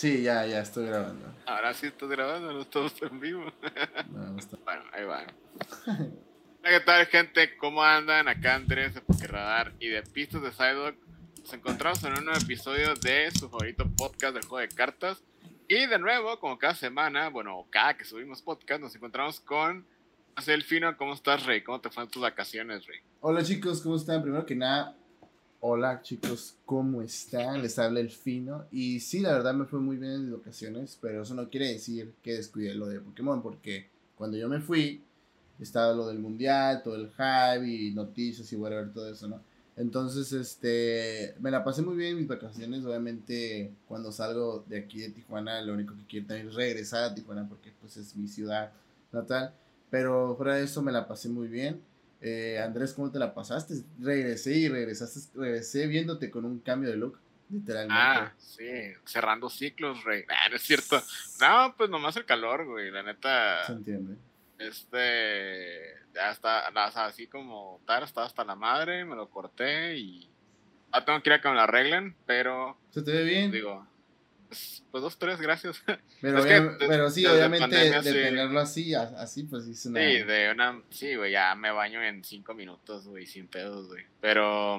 Sí, ya, ya estoy grabando. Ahora sí estoy grabando, no estamos en vivo. No, no está. Bueno, ahí va. Hola, ¿qué tal, gente? ¿Cómo andan? Acá Andrés de Pokerradar y de Pistas de Sidewalk. Nos encontramos en un nuevo episodio de su favorito podcast del juego de cartas. Y de nuevo, como cada semana, bueno, cada que subimos podcast, nos encontramos con José Delfino. ¿Cómo estás, Rey? ¿Cómo te fueron tus vacaciones, Rey? Hola chicos, ¿cómo están? Primero que nada, hola chicos, ¿cómo están? Les habla el fino. Y sí, la verdad me fue muy bien en mis vacaciones, pero eso no quiere decir que descuidé lo de Pokémon, porque cuando yo me fui, estaba lo del mundial, todo el hype y noticias y whatever, todo eso, ¿no? Entonces, este, me la pasé muy bien en mis vacaciones. Obviamente, cuando salgo de aquí de Tijuana, lo único que quiero también es regresar a Tijuana porque pues es mi ciudad natal. Pero fuera de eso, me la pasé muy bien. Eh, Andrés, ¿cómo te la pasaste? Regresé y regresaste, regresé viéndote con un cambio de look, literalmente. Ah, sí, cerrando ciclos, Rey. Ah, no es cierto. No, pues nomás el calor, güey. La neta. Se entiende. Este, ya está, así como tal, estaba hasta la madre, me lo corté y ah, tengo que ir a que me lo arreglen, pero ¿Se te ve bien? digo, pues, dos, tres, gracias. pero, es que pero sí, obviamente pandemia, de sí. tenerlo así, así pues sí es una... Sí, de una, sí, güey, ya me baño en cinco minutos, güey, sin pedos, güey. Pero,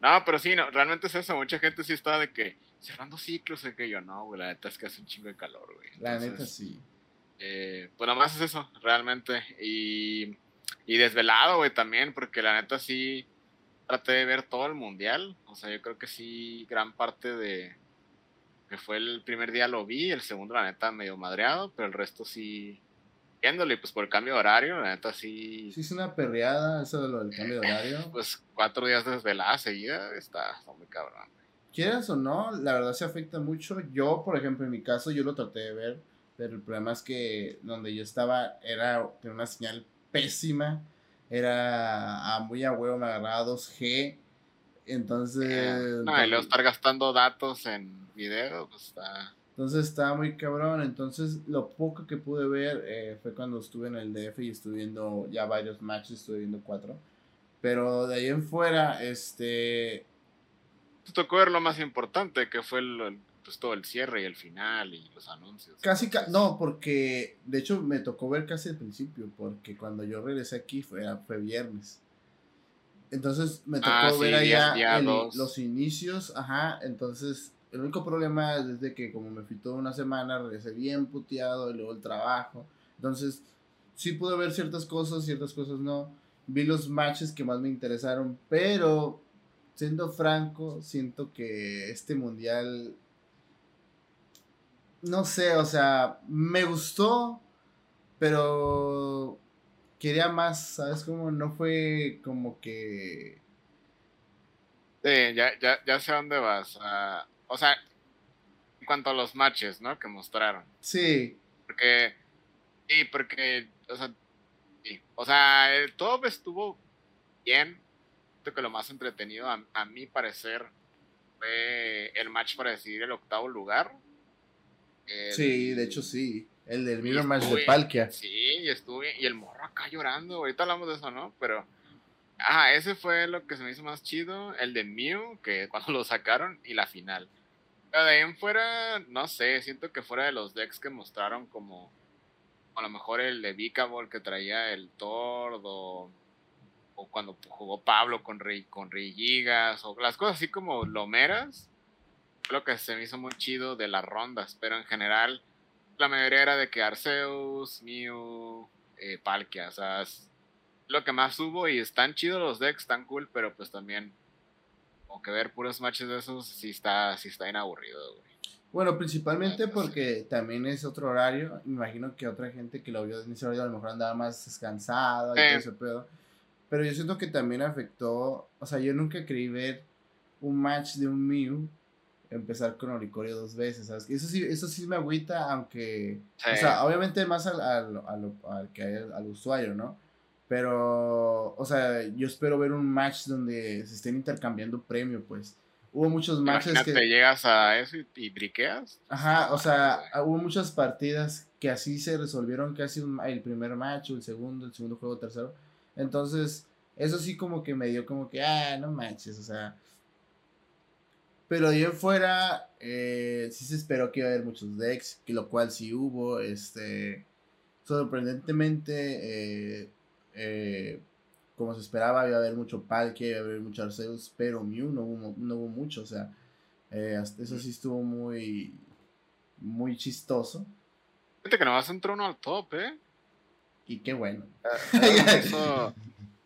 no, pero sí, no, realmente es eso, mucha gente sí está de que cerrando ciclos, de que yo no, güey, la neta es que hace un chingo de calor, güey. La neta sí. Eh, pues nomás es eso, realmente. Y, y desvelado, güey, también, porque la neta sí traté de ver todo el mundial. O sea, yo creo que sí, gran parte de que fue el primer día lo vi, el segundo, la neta, medio madreado, pero el resto sí viéndolo. Y pues por el cambio de horario, la neta sí, Sí es una perreada eso de lo del cambio de horario. pues cuatro días de desvelada seguida, está, está muy cabrón. Quieras o no, la verdad se afecta mucho. Yo, por ejemplo, en mi caso, yo lo traté de ver, pero el problema es que donde yo estaba era tenía una señal pésima. Era a muy a huevo, me agarraba 2G. Entonces, Eh, no, y luego estar gastando datos en video, pues está... entonces estaba muy cabrón. Entonces, lo poco que pude ver eh, fue cuando estuve en el DF y estuve viendo ya varios matches, estuve viendo cuatro. Pero de ahí en fuera, este, Te tocó ver lo más importante, que fue el, pues, todo el cierre y el final y los anuncios. Casi, ca- no, porque de hecho me tocó ver casi al principio, porque cuando yo regresé aquí fue, fue viernes. Entonces me tocó Ah, ver allá día el- dos. los inicios, ajá, entonces el único problema es de que como me fui toda una semana, regresé bien puteado y luego el trabajo. Entonces sí pude ver ciertas cosas, ciertas cosas no. Vi los matches que más me interesaron, pero siendo franco, siento que este mundial no sé, o sea, me gustó, pero quería más, ¿sabes? Como no fue como que... Sí, ya, ya, ya sé dónde vas. ah, o sea, en cuanto a los matches, ¿no? Que mostraron. Sí, Porque, sí, porque, o sea, sí. O sea, el top estuvo bien. Creo que lo más entretenido, a, a mi parecer, fue el match para decidir el octavo lugar. El- sí, de hecho sí. El del Mirror Match de Palkia. Sí, y estuve, y el morro acá llorando, ahorita hablamos de eso, ¿no? Pero, ajá, ese fue lo que se me hizo más chido, el de Mew, que cuando lo sacaron, y la final. De ahí en fuera, no sé, siento que fuera de los decks que mostraron como, a lo mejor el de Vicabol que traía el Tord, o, cuando jugó Pablo con Rey, con Rey Gigas, o las cosas así como lomeras, lo que se me hizo muy chido de las rondas, pero en general la mayoría era de que Arceus, Mew, eh, Palkia, o sea, es lo que más hubo y están chidos los decks, están cool, pero pues también como que ver puros matches de esos sí está, sí está bien aburrido, güey. Bueno, principalmente porque también es otro horario. Me imagino que otra gente que lo vio en ese horario a lo mejor andaba más descansada y todo ese pedo. Pero yo siento que también afectó. O sea, yo nunca creí ver un match de un Mew empezar con Oricorio dos veces, ¿sabes? Eso sí, eso sí me agüita, aunque. Sí. O sea, obviamente más al, al, al- al al usuario, ¿no? Pero, o sea, yo espero ver un match donde se estén intercambiando premio, pues. Hubo muchos matches Imagínate, que. llegas a eso y, y briqueas. Ajá, o sea, hubo muchas partidas que así se resolvieron casi un- el primer match, o el segundo, el segundo juego, tercero. Entonces, eso sí como que me dio como que, ah, no manches, o sea. Pero de ahí fuera, eh, sí se esperó que iba a haber muchos decks, que lo cual sí hubo. Este, sorprendentemente, eh, eh, como se esperaba, iba a haber mucho Palkia, iba a haber mucho Arceus, pero Mew no hubo, no hubo mucho. O sea, eso sí estuvo muy, muy chistoso. Fíjate que nomás entró uno al top, ¿eh? Y qué bueno. Eso,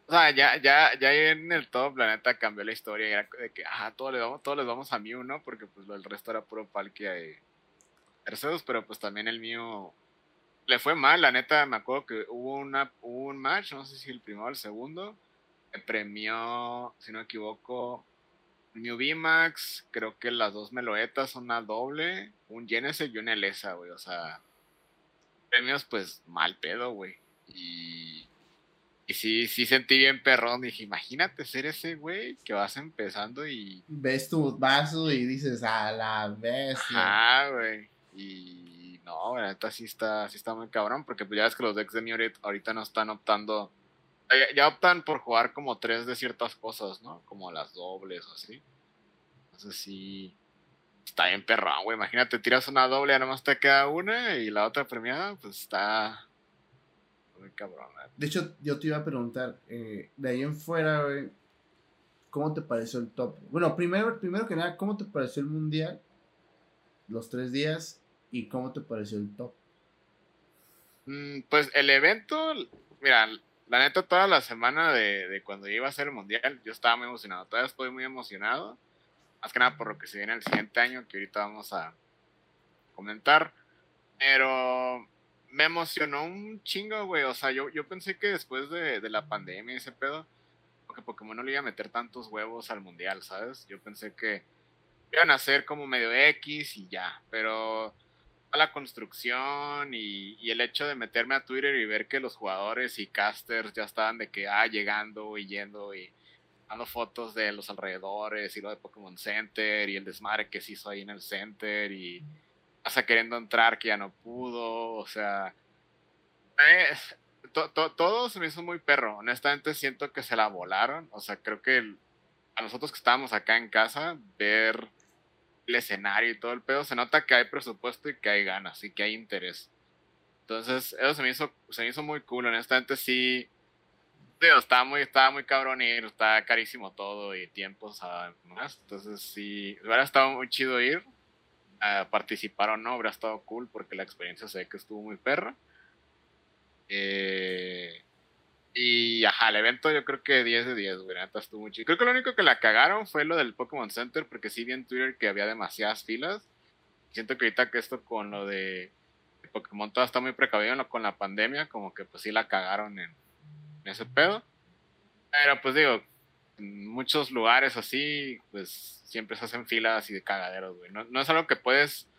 o sea, ya, ya, ya en el top, la neta, cambió la historia. Era de que, ah, todos les vamos, todos les vamos a Mew, ¿no? Porque pues el resto era puro Palkia y Arceus, pero pues también el Mew le fue mal, la neta, me acuerdo que hubo, una, un match, no sé si el primero o el segundo, premió, si no me equivoco, Mew VMAX, creo que las dos meloetas son una doble, un Genesis y una Elesa, güey, o sea, premios pues mal pedo, güey. Y y sí, sí sentí bien perrón. Dije, imagínate ser ese güey que vas empezando y. Ves tu vaso y dices, a la bestia. Ah, güey. Y no, la neta sí está, sí está muy cabrón. Porque pues ya ves que los decks de Miorit ahorita no están optando. Ya, optan por jugar como tres de ciertas cosas, ¿no? Como las dobles o así. Entonces sí. Está bien perrón, güey. Imagínate, tiras una doble, ya nomás te queda una y la otra premiada, pues está cabrón. De hecho, yo te iba a preguntar, eh, de ahí en fuera, ¿cómo te pareció el top? Bueno, primero, primero que nada, ¿cómo te pareció el mundial? Los tres días y cómo te pareció el top. Mm, pues el evento, mira, la neta toda la semana de, de, cuando iba a ser el mundial, yo estaba muy emocionado, todavía estoy muy emocionado, más que nada por lo que se viene el siguiente año, que ahorita vamos a comentar, pero me emocionó un chingo, güey. O sea, yo, yo pensé que después de, de la pandemia y ese pedo, porque Pokémon no le iba a meter tantos huevos al mundial, ¿sabes? Yo pensé que iban a ser como medio X y ya, pero la construcción y, el hecho de meterme a Twitter y ver que los jugadores y casters ya estaban de que, ah, llegando y yendo y dando fotos de los alrededores y lo de Pokémon Center y el desmadre que se hizo ahí en el Center y hasta queriendo entrar que ya no pudo, o sea, eh, todo se me hizo muy perro, honestamente siento que se la volaron, o sea, creo que a nosotros que estábamos acá en casa, ver el escenario y todo el pedo, se nota que hay presupuesto y que hay ganas y que hay interés. Entonces, eso se me hizo, se me hizo muy cool, honestamente sí, estaba muy, estaba muy cabrón ir, estaba carísimo todo y tiempos además, entonces sí, hubiera estado muy chido ir, a participar o no, habría estado cool porque la experiencia ve que estuvo muy perra. Eh, y ajá, el evento yo creo que 10 de 10, güey, estuvo muy chido. Creo que lo único que la cagaron fue lo del Pokémon Center, porque sí vi en Twitter que había demasiadas filas. Siento que ahorita que esto con lo de Pokémon todo está muy precavido con la pandemia, como que pues sí la cagaron en, ese pedo. Pero pues digo, en muchos lugares así, pues siempre se hacen filas y de cagaderos, güey. No, es algo que puedes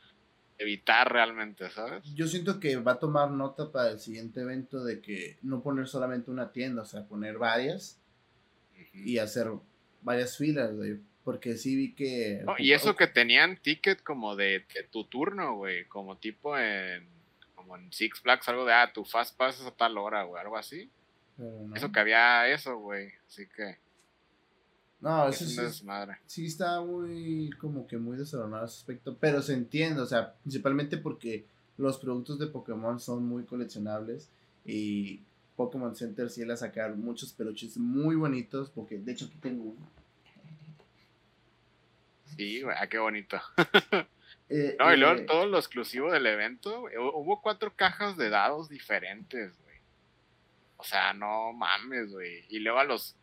evitar realmente, ¿sabes? Yo siento que va a tomar nota para el siguiente evento de que no poner solamente una tienda, o sea, poner varias y hacer varias filas, güey. Porque sí vi que... y eso que tenían ticket como de, tu turno, güey. Como tipo en, como en Six Flags, algo de, ah, tu fast pass a tal hora, güey. Algo así. Eso que había eso, güey. Así que... No, eso sí, sí está muy, como que muy desordenado ese aspecto, pero se entiende, o sea, principalmente porque los productos de Pokémon son muy coleccionables y Pokémon Center sí le a sacar muchos peluches muy bonitos, porque de hecho aquí tengo uno. Sí, güey, ah, qué bonito. Eh, no, y luego eh, todo lo exclusivo del evento, hubo cuatro cajas de dados diferentes, güey. O sea, no mames, güey. Y luego a los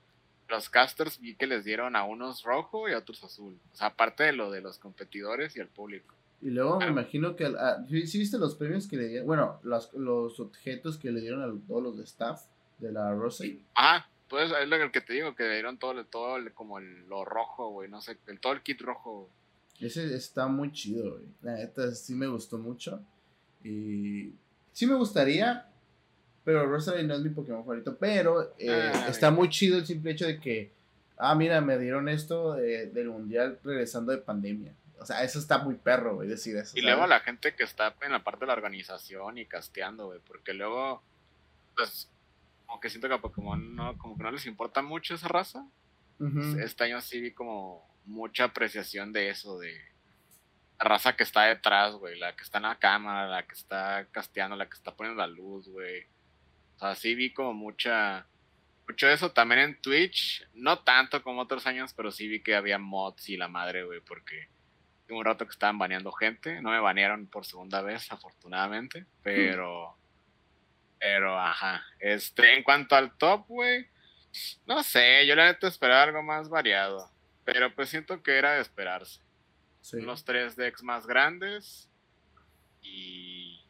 los casters vi que les dieron a unos rojo y a otros azul. O sea, aparte de lo de los competidores y el público. Y luego me imagino que. ¿Sí viste los premios que le dieron? Bueno, los, los objetos que le dieron a todos los de staff de la Rosa. Ah, pues es lo que te digo, que le dieron todo, todo como el, lo rojo, güey. No sé, el, todo el kit rojo. Ese está muy chido, güey. La neta sí me gustó mucho. Y sí me gustaría pero Rosalie no es mi Pokémon favorito. Pero eh, ah, está muy chido el simple hecho de que, ah, mira, me dieron esto del mundial regresando de pandemia. O sea, eso está muy perro, güey, decir eso. Y luego luego la gente que está en la parte de la organización y casteando, güey, porque luego, pues, como que siento que a Pokémon no, como que no les importa mucho esa raza. Este año sí vi como mucha apreciación de eso, de la raza que está detrás, güey, la que está en la cámara, la que está casteando, la que está poniendo la luz, güey. O sea, sí vi como mucha, mucho eso también en Twitch, no tanto como otros años, pero sí vi que había mods y la madre, güey, porque un rato que estaban baneando gente, no me banearon por segunda vez, afortunadamente, pero... Pero, ajá. Este, en cuanto al top, güey, no sé, yo la neta esperaba algo más variado. Pero pues siento que era de esperarse. Los tres decks más grandes. Y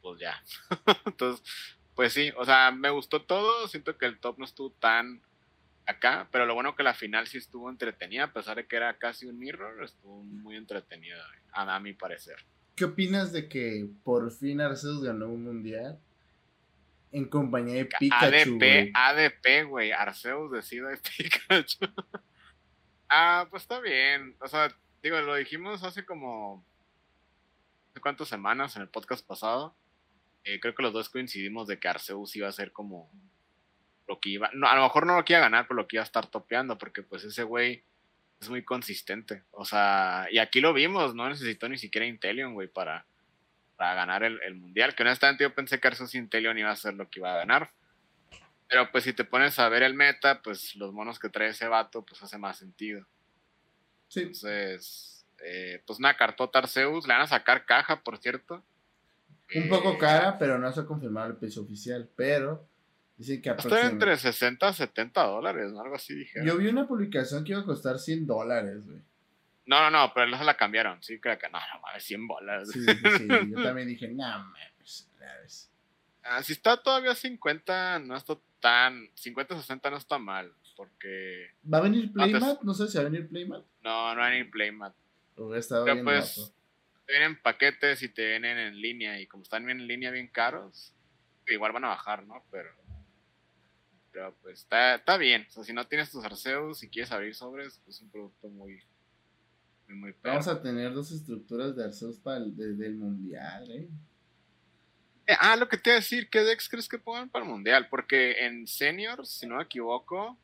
pues ya. Entonces, pues sí, o sea, me gustó todo. Siento que el top no estuvo tan acá. Pero lo bueno que la final sí estuvo entretenida. A pesar de que era casi un mirror, estuvo muy entretenida, a, a mi parecer. ¿Qué opinas de que por fin Arceus ganó un mundial? en compañía de Pikachu. ADP, ADP, güey. Arceus decide de Pikachu. ah, pues está bien. O sea, digo, lo dijimos hace como. ¿Hace cuántas semanas en el podcast pasado? Eh, creo que los dos coincidimos de que Arceus iba a ser como. Lo que iba. No, a lo mejor no lo que iba a ganar, pero lo que iba a estar topeando, porque pues ese güey es muy consistente. O sea, y aquí lo vimos, no necesitó ni siquiera Intelion, güey, para para ganar el, mundial. Que honestamente yo pensé que Arceus Intelion iba a ser lo que iba a ganar. Pero pues si te pones a ver el meta, pues los monos que trae ese vato, pues hace más sentido. Sí. Entonces, eh, pues una cartota Arceus, le van a sacar caja, por cierto. Un poco cara, pero no se ha confirmado el precio oficial. Pero dicen que Está entre 60 a 70 dólares, ¿no? Algo así dije. Yo vi una publicación que iba a costar 100 dólares, güey. No, no, no, pero se la cambiaron. Sí, creo que no, no mames, 100 bolas. Sí, sí, yo también dije, no mames, ah, si está todavía 50, no está tan. 50, 60 no está mal. Porque. ¿Va a venir Playmat? No, sé si va a venir Playmat. No, no va a venir Playmat. Pero pues, te vienen paquetes y te vienen en línea. Y como están bien en línea, bien caros, igual van a bajar, ¿no? Pero. Pero pues está, está bien. O sea, si no tienes tus arceus y quieres abrir sobres, pues es un producto muy Vamos a tener dos estructuras de Arceus para el, del mundial, ¿eh? ¿eh? Ah, lo que te iba a decir, ¿qué decks crees que pongan para el mundial? Porque en seniors, si no me equivoco,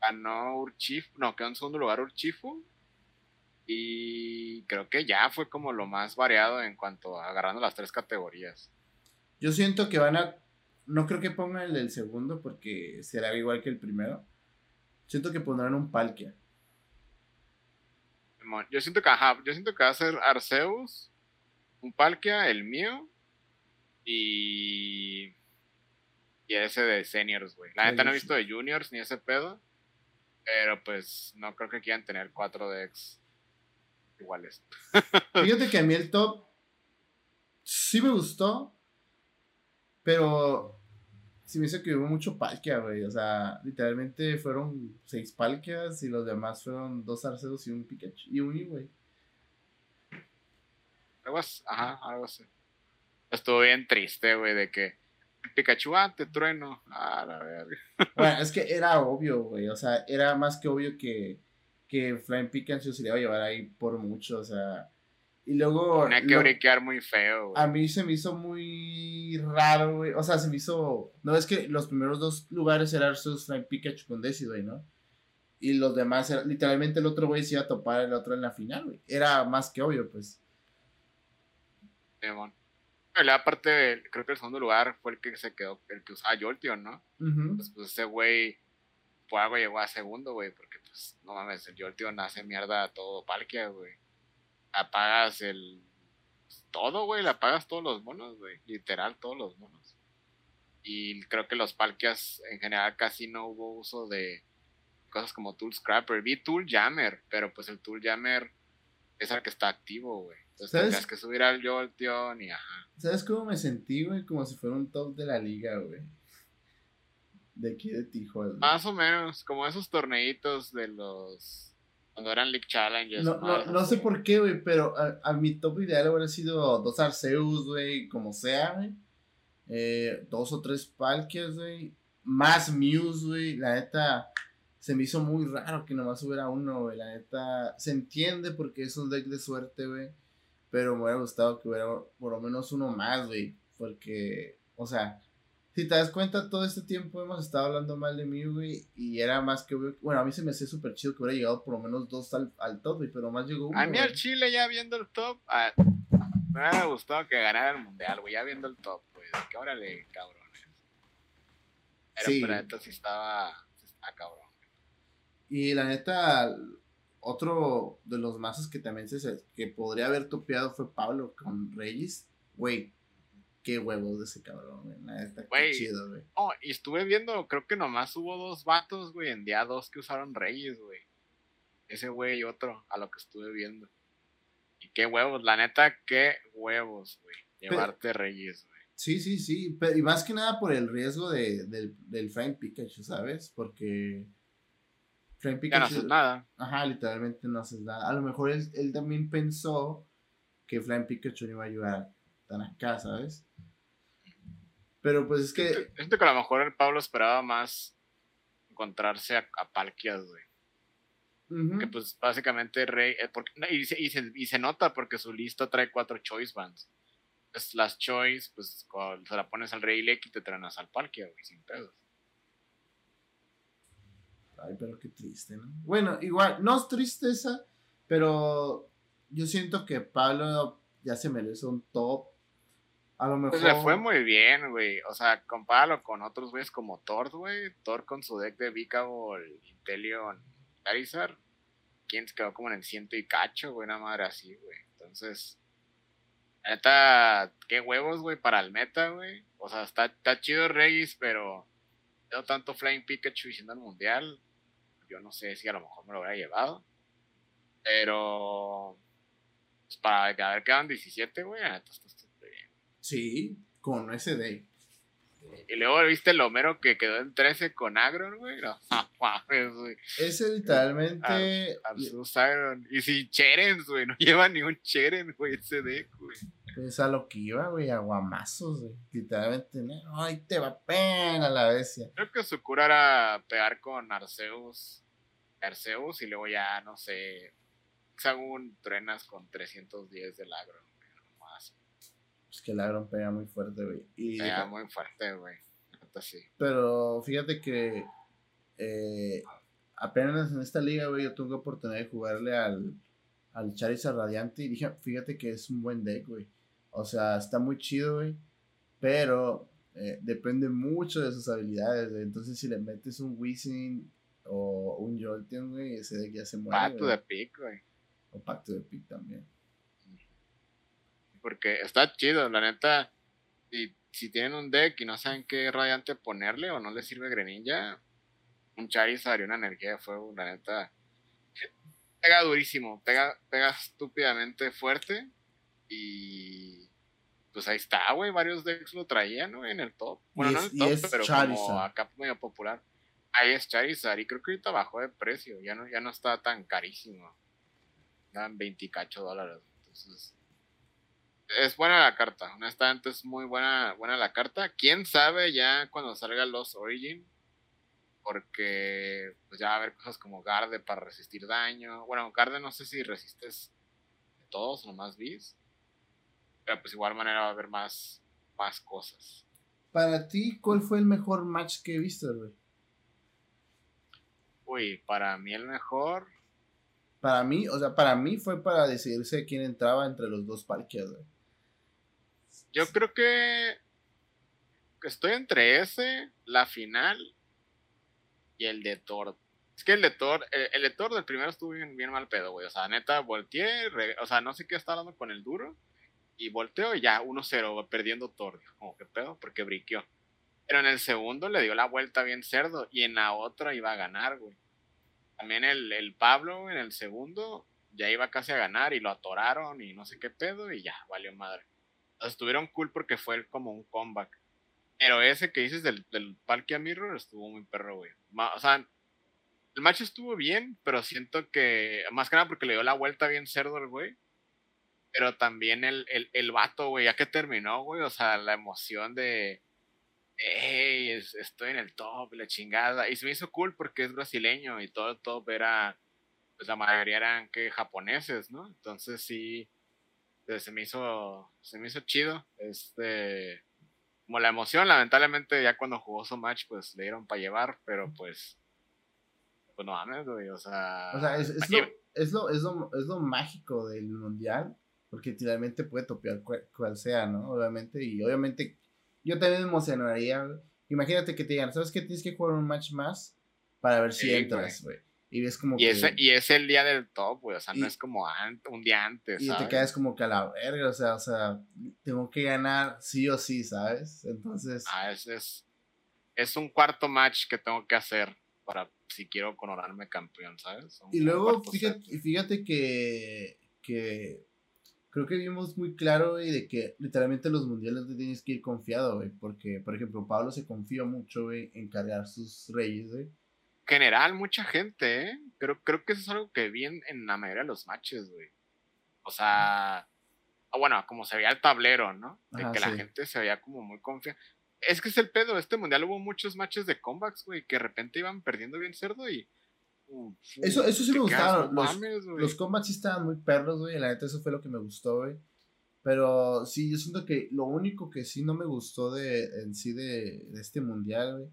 ganó Urchifu, no, quedó en segundo lugar Urchifu. Y creo que ya fue como lo más variado en cuanto a agarrando las tres categorías. Yo siento que van a. No creo que pongan el del segundo porque será igual que el primero. Siento que pondrán un Palkia. Yo siento que, ajá, yo siento que va a ser Arceus, un Palkia, el mío, y. Y ese de seniors, güey. La neta no he visto de juniors ni ese pedo. Pero pues no creo que quieran tener cuatro decks iguales. Fíjate que a mí el top sí me gustó. Pero sí me hizo que hubo mucho palquia, güey. O sea, literalmente fueron seis palquias y los demás fueron dos Arceus y un Pikachu y un güey. Algo así, ajá, algo así. Estuvo bien triste, güey, de que Pikachu, ah, te trueno. Ah, la verga. Bueno, es que era obvio, güey. O sea, era más que obvio que, que Flying Pikachu se le iba a llevar ahí por mucho. O sea, y luego. Tenía que briquear muy feo, A mí se me hizo muy raro, güey. O sea, se me hizo. No es que los primeros dos lugares eran Arceus, Flying Pikachu con Decidueye, ¿no? Y los demás, literalmente el otro güey se iba a topar el otro en la final, güey. Era más que obvio, pues. Sí, bueno. Aparte, creo que el segundo lugar fue el que se quedó, el que usaba Jolteon, ¿no? pues, pues, ese güey, por algo llegó a segundo, güey, porque pues, no mames, el Jolteon hace mierda a todo Palkia, güey apagas el. Todo, güey, le apagas todos los monos, güey. Literal, todos los monos. Y creo que los palquias en general casi no hubo uso de cosas como Tool Scrapper. Vi Tool Jammer, pero pues el Tool Jammer es el que está activo, güey. Entonces tendrías que subir al Jolteon y ajá. ¿Sabes cómo me sentí, güey? Como si fuera un top de la liga, güey. De aquí de Tijuana. Más o menos, como esos torneitos de los cuando eran League Challenges. No, no, no sé por qué, güey, pero a, mi top ideal hubiera sido dos Arceus, güey, como sea, güey. Eh, dos o tres Palkias, güey. Más Muse, güey. La neta, se me hizo muy raro que nomás hubiera uno, güey. La neta, se entiende porque es un deck de suerte, güey. Pero me hubiera gustado que hubiera por lo menos uno más, güey. Porque, o sea, Si te das cuenta, todo este tiempo hemos estado hablando mal de mí, güey, y era más que, bueno, a mí se me hacía súper chido que hubiera llegado por lo menos dos al, al top, güey, pero más llegó uno. A mí al Chile ya viendo el top, ah, me hubiera gustado que ganara el mundial, güey, ya viendo el top, güey, que órale, cabrones. Pero, sí. pero neta sí estaba, estaba cabrón. Y la neta, otro de los mazos que también se, que podría haber topeado fue Pablo con Reyes, güey qué huevos de ese cabrón, güey. Neta, qué chido, güey. Oh, y estuve viendo, creo que nomás hubo dos vatos, güey, en día dos que usaron Reyes, güey. Ese güey y otro, a lo que estuve viendo. Y qué huevos, la neta, qué huevos, güey. Llevarte Reyes, güey. Sí, sí, sí. Pero, y más que nada por el riesgo de, del, del Frank Pikachu, ¿sabes? Porque. Frank Pikachu. Ya no haces nada. Ajá, literalmente no haces nada. A lo mejor él, él también pensó que Frank Pikachu no iba a ayudar tan acá, ¿sabes? Pero pues es que. Siento que a lo mejor el Pablo esperaba más encontrarse a, Palkias, güey. Que pues básicamente Rey. Eh, y, se, y, se, nota porque su lista trae cuatro choice bands. Pues las choice, pues cuando se la pones al Rey Leki te traen al Palkia, güey, sin pedos. Ay, pero qué triste, ¿no? Bueno, igual, no es tristeza, pero yo siento que Pablo ya se merece un top a lo mejor. Pues le fue muy bien, güey. O sea, compáralo con otros güeyes como Thor, güey. Thor con su deck de Vicable, Intelion, Charizard. ¿Quién se quedó como en el ciento y cacho, güey? Una madre así, güey. Entonces. Neta, qué huevos, güey, para el meta, güey. O sea, está, está chido Regis, pero. No tanto Flying Pikachu siendo el mundial. Yo no sé si a lo mejor me lo hubiera llevado. Pero. Pues para haber quedado en 17, güey, neta, está Sí, con SD. Y luego viste el Homero que quedó en 13 con Agron, güey. No, güey. Ese literalmente. Y sin Cherens, güey. No lleva ni un Cheren, güey, ese deck, güey. Pues a lo que iba, güey, aguamazos, güey. Literalmente, ay, te va pena la bestia. Creo que su cura era pegar con Arceus. Arceus y luego ya, no sé. Según trenas con 310 del Agron. Pues que el Agron pega muy fuerte, güey. pega muy fuerte, güey. Pero fíjate que eh, apenas en esta liga, güey, yo tuve oportunidad de jugarle al, al Charizard Radiante y dije, fíjate que es un buen deck, güey. O sea, está muy chido, güey. Pero eh, depende mucho de sus habilidades, güey. Entonces, si le metes un Wizzing o un Jolteon, güey, ese deck ya se muere. Pacto de pick, güey. O pacto de pick también porque está chido, la neta. Y si tienen un deck y no saben qué radiante ponerle o no les sirve Greninja, un Charizard y una energía de fuego, la neta. Pega durísimo, pega, pega estúpidamente fuerte. Y pues ahí está, güey. Varios decks lo traían, ¿no? En el top. Bueno, no en el top, pero como acá medio popular. Ahí es Charizard. Y creo que ahorita bajó de precio. Ya no, ya no está tan carísimo. Dan 28 dólares. Entonces, es buena la carta, honestamente es muy buena, buena la carta. Quién sabe ya cuando salga los Origin, porque pues ya va a haber cosas como Garde para resistir daño. Bueno, Garde no sé si resistes todos, nomás bis, pero pues igual manera va a haber más, más cosas. Para ti, ¿cuál fue el mejor match que viste, güey? Uy, para mí el mejor. Para mí, o sea, para mí fue para decidirse quién entraba entre los dos parques, güey. Yo creo que estoy entre ese, la final y el de Thor. Es que el de Thor, el, de Thor del primero estuvo bien, mal pedo, güey. O sea, neta, volteé, o sea, no sé qué estaba hablando con el duro. Y volteo y ya 1-0, perdiendo Thor. Como que pedo, porque briqueó. Pero en el segundo le dio la vuelta bien cerdo. Y en la otra iba a ganar, güey. También el, el Pablo en el segundo ya iba casi a ganar y lo atoraron y no sé qué pedo y ya, valió madre estuvieron cool porque fue como un comeback. Pero ese que dices del, del Palkia Mirror estuvo muy perro, güey. O sea, el match estuvo bien, pero siento que, más que nada porque le dio la vuelta bien cerdo al güey. Pero también el, el, el vato, güey, ya que terminó, güey, o sea, la emoción de, hey, estoy en el top, la chingada. Y se me hizo cool porque es brasileño y todo el top era, pues la mayoría eran que japoneses, ¿no? Entonces sí, se me hizo, se me hizo chido. Este, como la emoción, lamentablemente ya cuando jugó su match, pues le dieron para llevar, pero pues, pues no mames, güey, o sea... O sea, es, es, lo, es, lo, es, lo, es, lo, mágico del mundial, porque literalmente puede topear cual, sea, ¿no? Obviamente, y obviamente yo también me emocionaría, imagínate que te digan, ¿sabes qué? Tienes que jugar un match más para ver si entras, güey. Y ves como y que. Ese, y es el día del top, güey. O sea, no es como un día antes. Y te quedas como que a la verga. O sea, o sea, tengo que ganar sí o sí, ¿sabes? Entonces. Ah, es, es, es un cuarto match que tengo que hacer para si quiero coronarme campeón, ¿sabes? y luego, fíjate, fíjate que, que creo que vimos muy claro, güey, de que literalmente los mundiales te tienes que ir confiado, güey. Porque, por ejemplo, Pablo se confió mucho, güey, en cargar sus reyes, güey general, mucha gente, ¿eh? Creo, creo que eso es algo que vi en, la mayoría de los matches, güey. O sea, bueno, como se veía el tablero, ¿no? De que la gente se veía como muy confiada. Es que es el pedo, este mundial hubo muchos matches de comebacks, güey, que de repente iban perdiendo bien cerdo y... eso, eso sí me gustaron. Los, los combats sí estaban muy perros, güey. La neta, eso fue lo que me gustó, güey. Pero sí, yo siento que lo único que sí no me gustó de, en sí de, de este mundial, güey,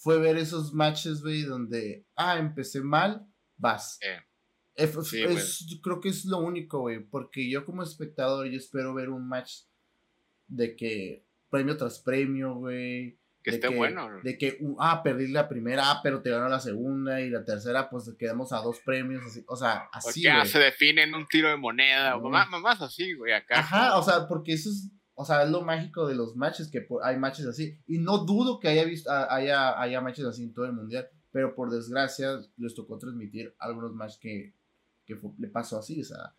fue ver esos matches, güey, donde, ah, empecé mal, vas. creo que es lo único, güey, porque yo como espectador, yo espero ver un match de que premio tras premio, güey. Que esté bueno. De que, ah, perdí la primera, ah, pero te ganó la segunda y la tercera, pues quedamos a dos premios, así, o sea, así. Porque se define en un tiro de moneda, o más, más así, güey, acá. Ajá, o sea, porque eso es o sea, es lo mágico de los matches, que hay matches así. Y no dudo que haya, visto, haya, haya matches así en todo el mundial. Pero por desgracia, les tocó transmitir algunos matches que, que le pasó así, o sea.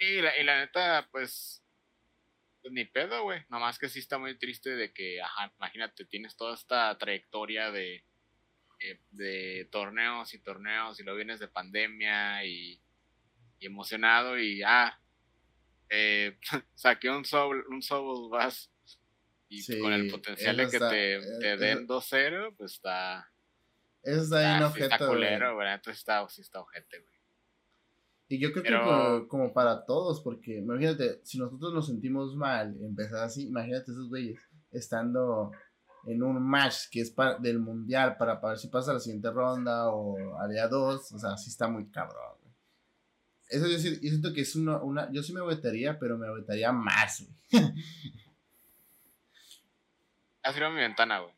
Y la, y la neta, pues, pues ni pedo, güey. Nomás que sí está muy triste de que, ajá, imagínate, tienes toda esta trayectoria de, eh, de, torneos y torneos y lo vienes de pandemia y, y emocionado y, ah, eh, saqué un Soul, un Soul Bass y con el potencial de que te, eh, te den 2-0, pues está. Eso está bien objeto. Está culero, güey. Entonces está, sí está ojete, güey. Y yo creo que como, para todos, porque imagínate, si nosotros nos sentimos mal, empezar así, imagínate esos güeyes estando en un match que es para, del mundial para, para ver si pasa la siguiente ronda o día 2, o sea, sí está muy cabrón. Eso yo, siento que es una, una. Yo sí me vetaría, pero me vetaría más, güey. Ha sido mi ventana, güey.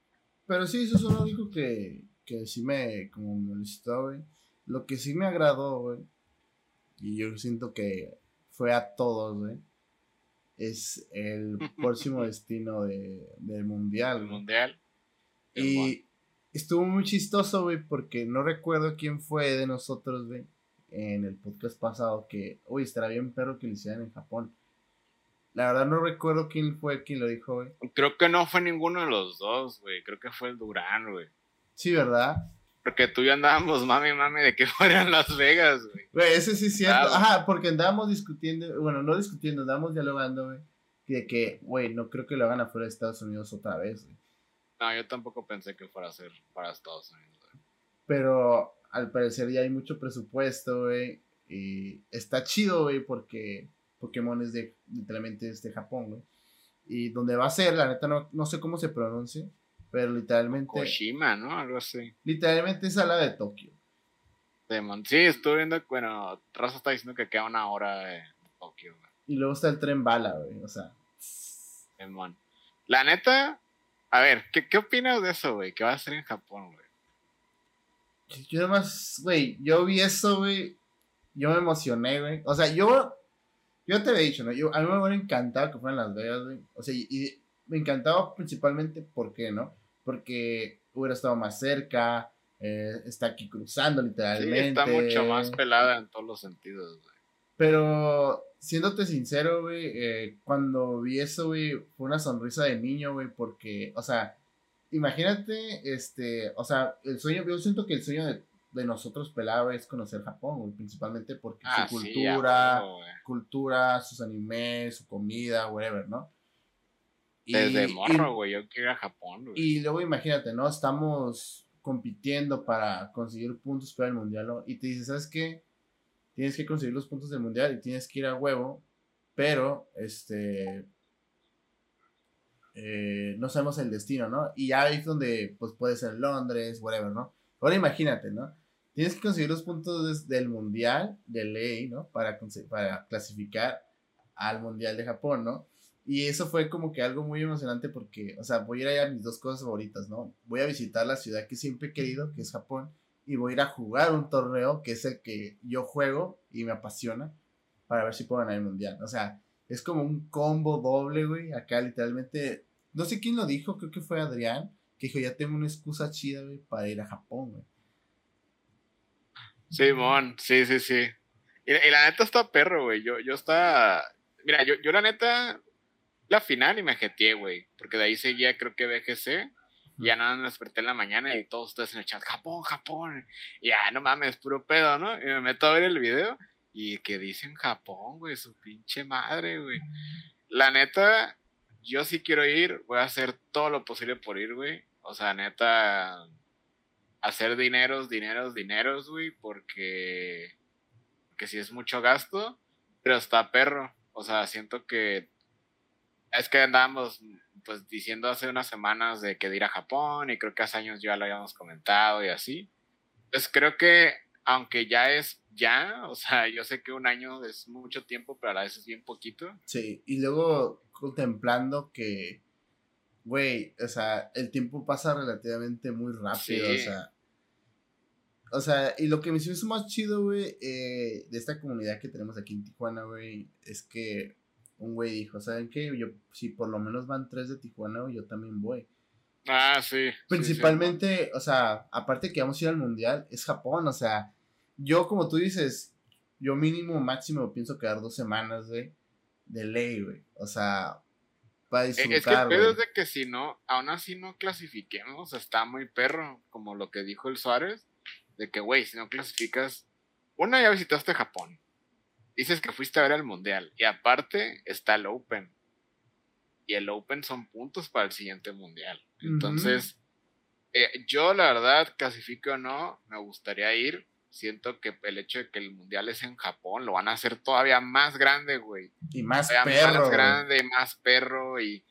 Pero sí, eso es lo único que, que sí me. Como me molestó, güey. Lo que sí me agradó, güey. Y yo siento que fue a todos, güey. Es el próximo destino de, del mundial. mundial. Y estuvo muy chistoso, güey, porque no recuerdo quién fue de nosotros, güey en el podcast pasado que, uy, estará bien perro que lo hicieran en Japón. La verdad no recuerdo quién fue quien lo dijo, güey. Creo que no fue ninguno de los dos, güey. Creo que fue el Durán, güey. Sí, ¿verdad? Porque tú y yo andábamos mami, mami, de que fueran Las Vegas, güey. Güey, ese sí es cierto. Ajá, porque andábamos discutiendo, bueno, no discutiendo, andábamos dialogando, güey. De que, güey, no creo que lo hagan afuera de Estados Unidos otra vez, güey. No, yo tampoco pensé que fuera a ser para Estados Unidos, güey. Pero al parecer ya hay mucho presupuesto, güey. Y está chido, güey, porque Pokémon es de, literalmente es de Japón, güey. Y donde va a ser, la neta no, no sé cómo se pronuncia, pero literalmente... Koshima, ¿no? Algo así. Literalmente es a la de Tokio. Demon. Sí, estuve viendo, bueno, Raza está diciendo que queda una hora de Tokio, güey. Y luego está el tren bala, güey, o sea... Demon. La neta, a ver, ¿qué, qué opinas de eso, güey? Que va a ser en Japón, güey. Yo además, güey, yo vi eso, güey. Yo me emocioné, güey. O sea, yo. Yo te había dicho, ¿no? Yo, a mí me hubiera encantado que fueran Las Vegas, güey. O sea, y, me encantaba principalmente, ¿por qué, no? Porque hubiera estado más cerca. Eh, está aquí cruzando, literalmente. Sí, está mucho más pelada en todos los sentidos, güey. Pero, siéndote sincero, güey, eh, cuando vi eso, güey, fue una sonrisa de niño, güey, porque, o sea, imagínate, este, o sea, el sueño, yo siento que el sueño de, nosotros pelado es conocer Japón, principalmente porque su ah, cultura, cultura, sus animes, su comida, whatever, ¿no? Y, Desde morro, güey, yo quiero ir a Japón, güey. Y luego imagínate, ¿no? Estamos compitiendo para conseguir puntos para el mundial, ¿no? Y te dices, ¿sabes qué? Tienes que conseguir los puntos del mundial y tienes que ir a huevo, pero, este, eh, no sabemos el destino, ¿no? Y ya es donde, pues puede ser Londres, whatever, ¿no? Ahora imagínate, ¿no? Tienes que conseguir los puntos del mundial de ley, ¿no? Para, para clasificar al mundial de Japón, ¿no? Y eso fue como que algo muy emocionante porque, o sea, voy a ir a mis dos cosas favoritas, ¿no? Voy a visitar la ciudad que siempre he querido, que es Japón, y voy a ir a jugar un torneo que es el que yo juego y me apasiona para ver si puedo ganar el mundial. O sea, es como un combo doble, güey. Acá literalmente, no sé quién lo dijo, creo que fue Adrián, que dijo, ya tengo una excusa chida, güey, para ir a Japón, güey. Simón, sí, sí, sí. Y, la neta está perro, güey. Yo, yo está. Mira, yo, yo la neta, la final y me jeteé, güey. Porque de ahí seguía, creo que BGC. Y ya nada me desperté en la mañana y todos ustedes en el chat, Japón, Japón. Y ya, no mames, puro pedo, ¿no? Y me meto a ver el video y que dicen Japón, güey, su pinche madre, güey. La neta, yo sí quiero ir, voy a hacer todo lo posible por ir, güey. O sea, neta, hacer dineros, dineros, dineros, güey, porque, porque si es mucho gasto, pero está perro. O sea, siento que es que andábamos pues diciendo hace unas semanas de que de ir a Japón y creo que hace años ya lo habíamos comentado y así. Pues creo que aunque ya es ya, o sea, yo sé que un año es mucho tiempo, pero a la vez es bien poquito. Sí, y luego contemplando que güey, o sea, el tiempo pasa relativamente muy rápido, o sea. O sea, y lo que me hizo más chido, güey, eh, de esta comunidad que tenemos aquí en Tijuana, güey, es que un güey dijo, ¿saben qué? Yo, si por lo menos van tres de Tijuana, yo también voy. Ah, sí. Principalmente, o sea, aparte que vamos a ir al mundial, es Japón, o sea, yo como tú dices, yo mínimo, máximo pienso quedar dos semanas, güey, de ley, güey. O sea, para disfrutar. Es que el pedo es de que si no, aún así no clasifiquemos, está muy perro, como lo que dijo el Suárez, de que, güey, si no clasificas, una ya visitaste Japón, dices que fuiste a ver el Mundial, y aparte está el Open, y el Open son puntos para el siguiente Mundial. Entonces, eh, yo la verdad, clasifique o no, me gustaría ir. Siento que el hecho de que el mundial es en Japón lo van a hacer todavía más grande, güey. Y más perro. Más grande, más perro y...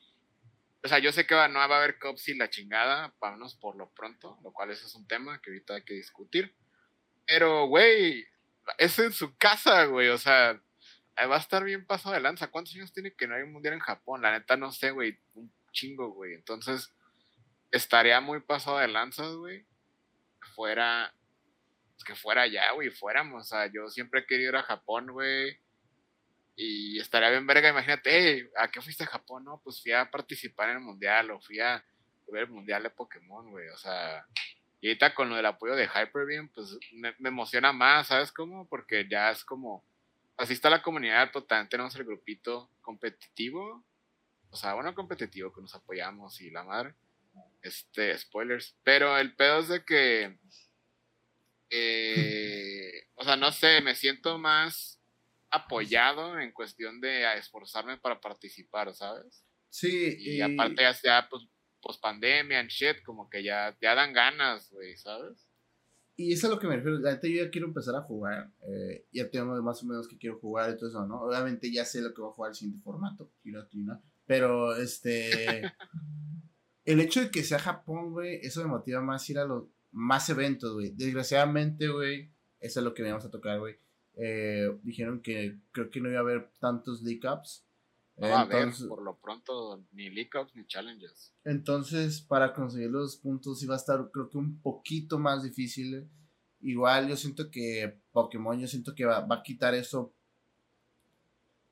O sea, yo sé que no va a haber cops y la chingada, vámonos por lo pronto, lo cual ese es un tema que ahorita hay que discutir. Pero, güey, es en su casa, güey, o sea, va a estar bien pasado de lanza. ¿Cuántos años tiene que no hay un mundial en Japón? La neta no sé, güey, un chingo, güey. Entonces, estaría muy pasado de lanzas, güey. Fuera, que fuera allá, güey, fuéramos. O sea, yo siempre he querido ir a Japón, güey. Y estaría bien verga, imagínate, ¿a qué fuiste a Japón? No, pues fui a participar en el mundial o fui a ver el mundial de Pokémon, güey. O sea, y ahorita con lo del apoyo de Hyperbeam, pues me, emociona más, ¿sabes cómo? Porque ya es como, así está la comunidad, pero también tenemos el grupito competitivo. O sea, bueno, competitivo que nos apoyamos y la madre. Este, spoilers. Pero el pedo es de que. Eh, o sea, no sé, me siento más apoyado en cuestión de esforzarme para participar, ¿sabes? Sí. Y, aparte ya sea, pues, post pandemia and shit, como que ya, ya dan ganas, güey, ¿sabes? Y eso es a lo que me refiero. La yo ya quiero empezar a jugar. Eh, ya tengo más o menos que quiero jugar y todo eso, ¿no? Obviamente ya sé lo que voy a jugar el siguiente formato, Pero este. el hecho de que sea Japón, güey, eso me motiva más ir a los más eventos, güey. Desgraciadamente, güey, eso es lo que me vamos a tocar, güey. Eh, dijeron que creo que no iba a haber tantos leak ups. No va a haber, por lo pronto, ni leak ups ni challenges. Entonces, para conseguir los puntos iba a estar, creo que un poquito más difícil. Igual, yo siento que Pokémon, yo siento que va, va a quitar eso.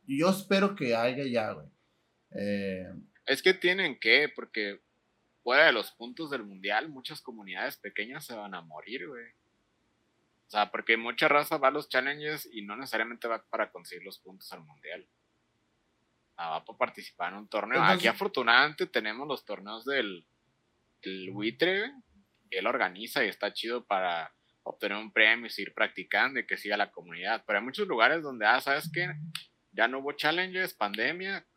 Yo espero que haya ya, güey. Eh, es que tienen que, porque fuera de los puntos del mundial, muchas comunidades pequeñas se van a morir, güey. O sea, porque mucha raza va a los challenges y no necesariamente va para conseguir los puntos al mundial. va para participar en un torneo. Aquí afortunadamente tenemos los torneos del, del buitre, que él organiza y está chido para obtener un premio y seguir practicando y que siga la comunidad. Pero hay muchos lugares donde, ah, ¿sabes qué? Ya no hubo challenges, pandemia,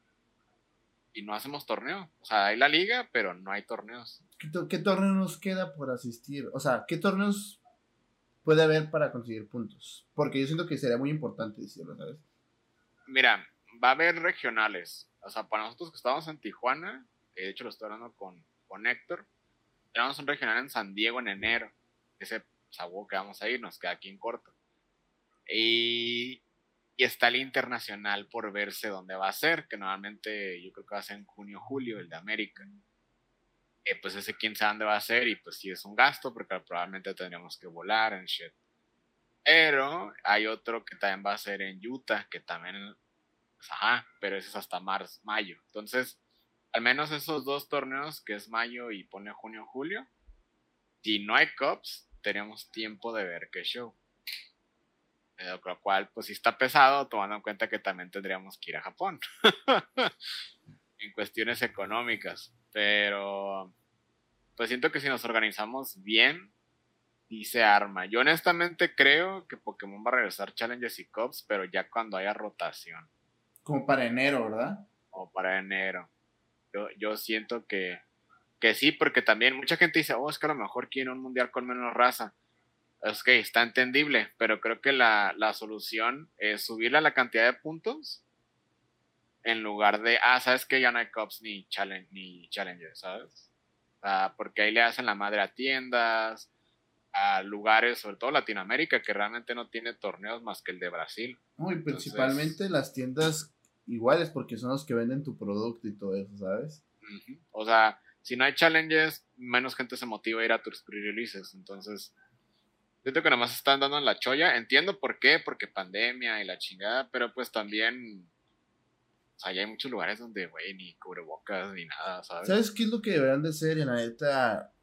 y no hacemos torneo. O sea, hay la liga, pero no hay torneos. ¿Qué, torneo nos queda por asistir? O sea, ¿qué torneos puede haber para conseguir puntos? Porque yo siento que sería muy importante decirlo, ¿sabes? Mira, va a haber regionales. O sea, para nosotros que estamos en Tijuana, de hecho lo estoy hablando con, con Héctor, tenemos un regional en San Diego en enero, ese sabor que vamos a ir, nos queda aquí en corto. Y, y está el internacional por verse dónde va a ser, que normalmente yo creo que va a ser en junio julio, el de América. Eh, pues ese quién sabe dónde va a ser y pues sí es un gasto porque probablemente tendríamos que volar en shit. Pero hay otro que también va a ser en Utah, que también, pues, ajá, pero ese es hasta marzo, mayo. Entonces, al menos esos dos torneos, que es mayo y pone junio, julio, si no hay Cups, tenemos tiempo de ver qué show. Eh, lo cual, pues sí está pesado, tomando en cuenta que también tendríamos que ir a Japón. en cuestiones económicas. Pero, pues siento que si nos organizamos bien, y se arma. Yo honestamente creo que Pokémon va a regresar Challenges y Cups, pero ya cuando haya rotación. Como para enero, ¿verdad? O para enero. Yo, yo siento que, que sí, porque también mucha gente dice, oh, es que a lo mejor quiere un mundial con menos raza. Es que está entendible, pero creo que la, la solución es subirle a la cantidad de puntos en lugar de, ah, sabes que ya no hay Cups ni, challenge, ni Challenges, ¿sabes? Ah, porque ahí le hacen la madre a tiendas, a lugares, sobre todo Latinoamérica, que realmente no tiene torneos más que el de Brasil. No, y principalmente las tiendas iguales, porque son los que venden tu producto y todo eso, ¿sabes? O sea, si no hay challenges, menos gente se motiva a ir a tus releases. Entonces, siento que nomás están dando en la cholla. Entiendo por qué, porque pandemia y la chingada, pero pues también. O sea, ya hay muchos lugares donde, güey, ni cubrebocas ni nada, ¿sabes? ¿Sabes qué es lo que deberían de hacer? Y la neta,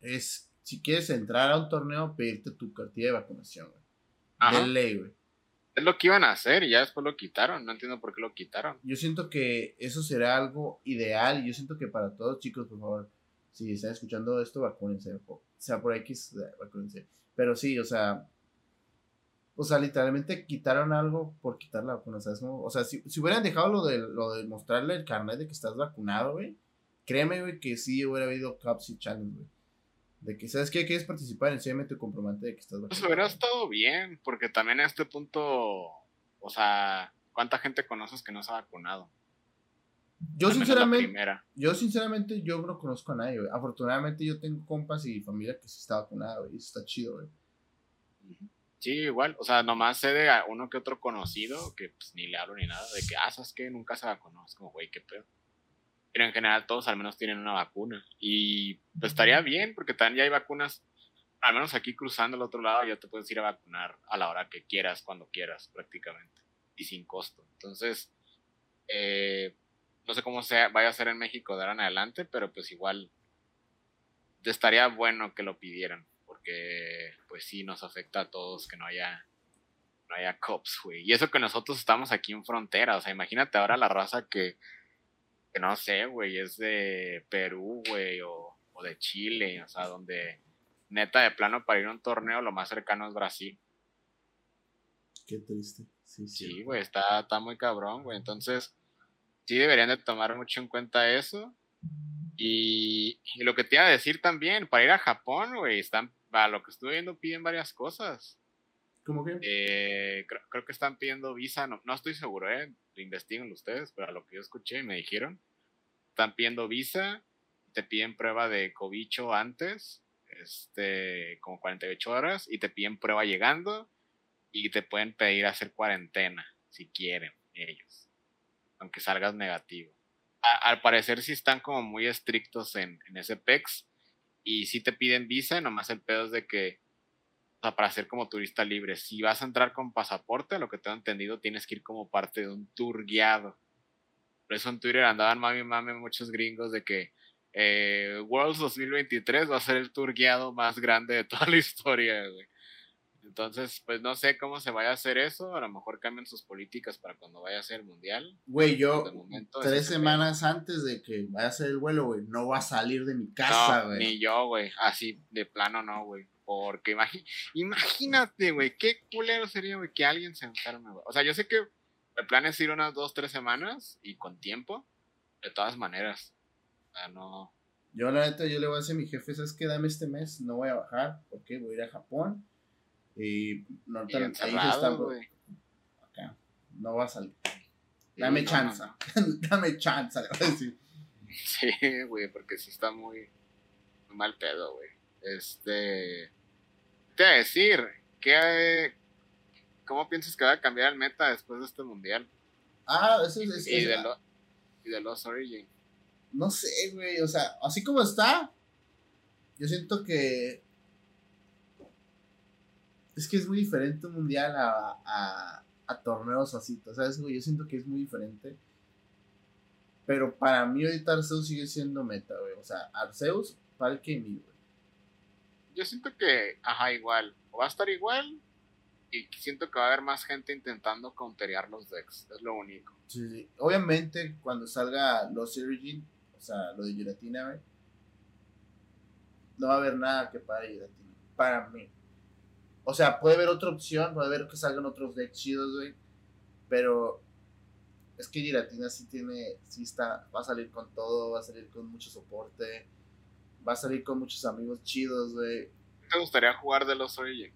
es si quieres entrar a un torneo, pedirte tu cartilla de vacunación, güey. De ley, güey. Es lo que iban a hacer y ya después lo quitaron. No entiendo por qué lo quitaron. Yo siento que eso será algo ideal. Yo siento que para todos, chicos, por favor, si están escuchando esto, vacúnense. O sea, por X, vacúnense. Pero sí, o sea, o sea, literalmente quitaron algo por quitar la vacuna, ¿sabes? O sea, si, si, hubieran dejado lo de, lo de mostrarle el carnet de que estás vacunado, güey, créeme, güey, que sí hubiera habido Cups y Challenge, güey. De que, ¿sabes qué? Quieres participar, enséñame tu comprobante de que estás vacunado. Pues hubiera estado bien, porque también a este punto, o sea, ¿cuánta gente conoces que no se ha vacunado? Yo sinceramente, yo sinceramente, yo no conozco a nadie, güey. Afortunadamente yo tengo compas y familia que sí está vacunada, güey. Eso está chido, güey. Sí, igual, o sea, nomás sé de uno que otro conocido que pues, ni le hablo ni nada, de que, ah, ¿sabes qué? Nunca se vacunó. Es como, güey, qué pedo pero en general todos al menos tienen una vacuna. Y pues estaría bien, porque también ya hay vacunas, al menos aquí cruzando al otro lado, ya te puedes ir a vacunar a la hora que quieras, cuando quieras, prácticamente, y sin costo. Entonces, eh, no sé cómo sea, vaya a ser en México de ahora en adelante, pero pues igual estaría bueno que lo pidieran, porque pues sí nos afecta a todos que no haya no haya cops, güey. Y eso que nosotros estamos aquí en frontera, o sea, imagínate ahora la raza que que no sé, güey, es de Perú, güey, o, de Chile, o sea, donde neta de plano para ir a un torneo lo más cercano es Brasil. Qué triste. Sí, sí, güey, está, está muy cabrón, güey. Entonces, sí deberían de tomar mucho en cuenta eso. Y, lo que te iba a decir también, para ir a Japón, güey, están, a lo que estuve viendo, piden varias cosas. ¿Cómo que? Eh, creo, que están pidiendo visa, no, no estoy seguro, ¿eh? Investiguen ustedes, pero a lo que yo escuché y me dijeron, están pidiendo visa, te piden prueba de cobicho antes, este, como 48 horas, y te piden prueba llegando, y te pueden pedir hacer cuarentena, si quieren, ellos, aunque salgas negativo. al parecer sí están como muy estrictos en, en ese PEX, y si te piden visa, nomás el pedo es de que o sea, para ser como turista libre. Si vas a entrar con pasaporte, lo que tengo entendido, tienes que ir como parte de un tour guiado. Por eso en Twitter andaban mami mami muchos gringos de que eh, Worlds 2023 va a ser el tour guiado más grande de toda la historia, güey. Entonces, pues no sé cómo se vaya a hacer eso. A lo mejor cambian sus políticas para cuando vaya a ser el mundial. Güey, yo tres semanas antes de que vaya a ser el vuelo, güey, no va a salir de mi casa, güey. ni yo, güey. Así, de plano no, güey. Porque imagínate, güey, qué culero sería, güey, que alguien se enferme, güey. O sea, yo sé que el plan es ir unas dos, tres semanas y con tiempo, de todas maneras. O sea, no. Yo, la neta, yo le voy a decir a mi jefe, ¿sabes qué? Dame este mes, no voy a bajar, porque voy a ir a Japón. Y no y ahí está, güey. Acá, no va a salir. Dame chance, dame chance, le voy a decir. Sí, güey, porque sí está muy, muy mal pedo, güey. Este. Te voy a decir, ¿qué, ¿cómo piensas que va a cambiar el meta después de este mundial? Ah, eso es. y, de lo, y de los Origin. No sé, güey, o sea, así como está, yo siento que. Es que es muy diferente un mundial a, a, a torneos así, ¿sabes? Yo siento que es muy diferente. Pero para mí ahorita Arceus sigue siendo meta, güey. O sea, Arceus, Palke y güey. Yo siento que, ajá, igual. O va a estar igual. Y siento que va a haber más gente intentando counterear los decks. Es lo único. Sí, sí. Obviamente, cuando salga los Origin, o sea, lo de Giratina, güey. No va a haber nada que para Giratina. Para mí. O sea, puede haber otra opción, puede haber que salgan otros decks chidos, güey. Pero es que Giratina sí tiene, sí está, va a salir con todo, va a salir con mucho soporte, va a salir con muchos amigos chidos, güey. ¿Te gustaría jugar de los Origin?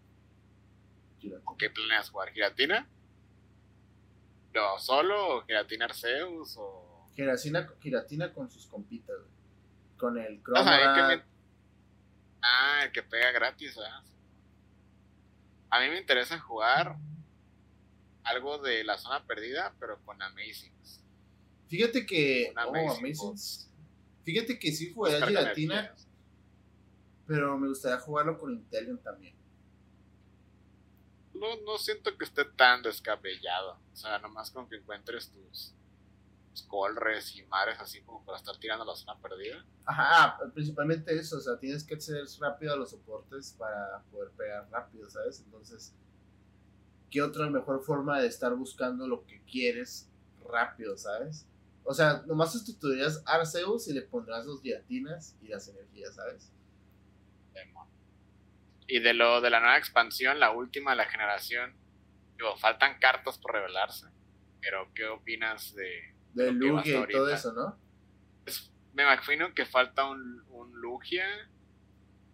¿Qué planeas jugar? ¿Giratina? ¿No solo? ¿O Giratina Arceus? O... Giratina, Giratina con sus compitas, güey. Con el Chroma. Ah, el que pega gratis, ¿verdad? A mí me interesa jugar algo de la zona perdida, pero con Amazings. Fíjate que. Oh, Fíjate que sí jugaría Giratina. Pero me gustaría jugarlo con Intelion también. No, no siento que esté tan descabellado. O sea, nomás con que encuentres tus, tus colres y mares así como para estar tirando la zona perdida. Ajá, principalmente eso. O sea, tienes que ser rápido a los soportes para poder pegar rápido, ¿sabes? Entonces ¿qué otra mejor forma de estar buscando lo que quieres rápido, ¿sabes? O sea, nomás sustituirías Arceus y le pondrás los diatinas y las energías, ¿sabes? Y de lo de la nueva expansión, la última de la generación, digo, faltan cartas por revelarse. Pero, ¿qué opinas de. De Lugia y todo eso, ¿no? me imagino que falta un, un Lugia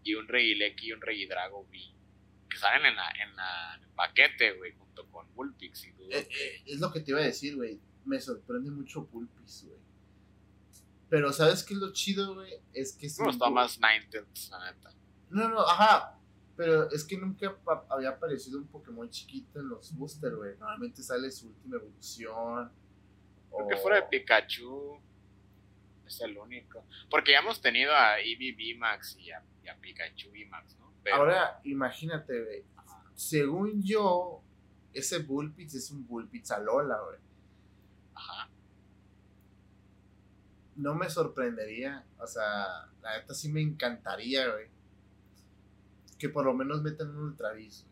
y un Regieleki y un Regidrago V que salen en, la, en, la, el paquete, güey, junto con Pulpix y eh, eh, es lo que te iba a decir, güey. Me sorprende mucho Pulpix, güey. Pero ¿sabes qué es lo chido, güey? Es que... No, está más Ninetales, la neta. No, no, ajá. Pero es que nunca había aparecido un Pokémon chiquito en los boosters, güey. Normalmente sale su última evolución. Porque fuera de Pikachu es el único. Porque ya hemos tenido a Eevee VMAX y a, y a Pikachu VMAX, ¿no? Ahora, imagínate, güey. Según yo, ese Bullpitz es un Bullpitz a Lola, güey. Ajá. No me sorprendería. O sea, la neta sí me encantaría, güey. Que por lo menos metan un Ultravis,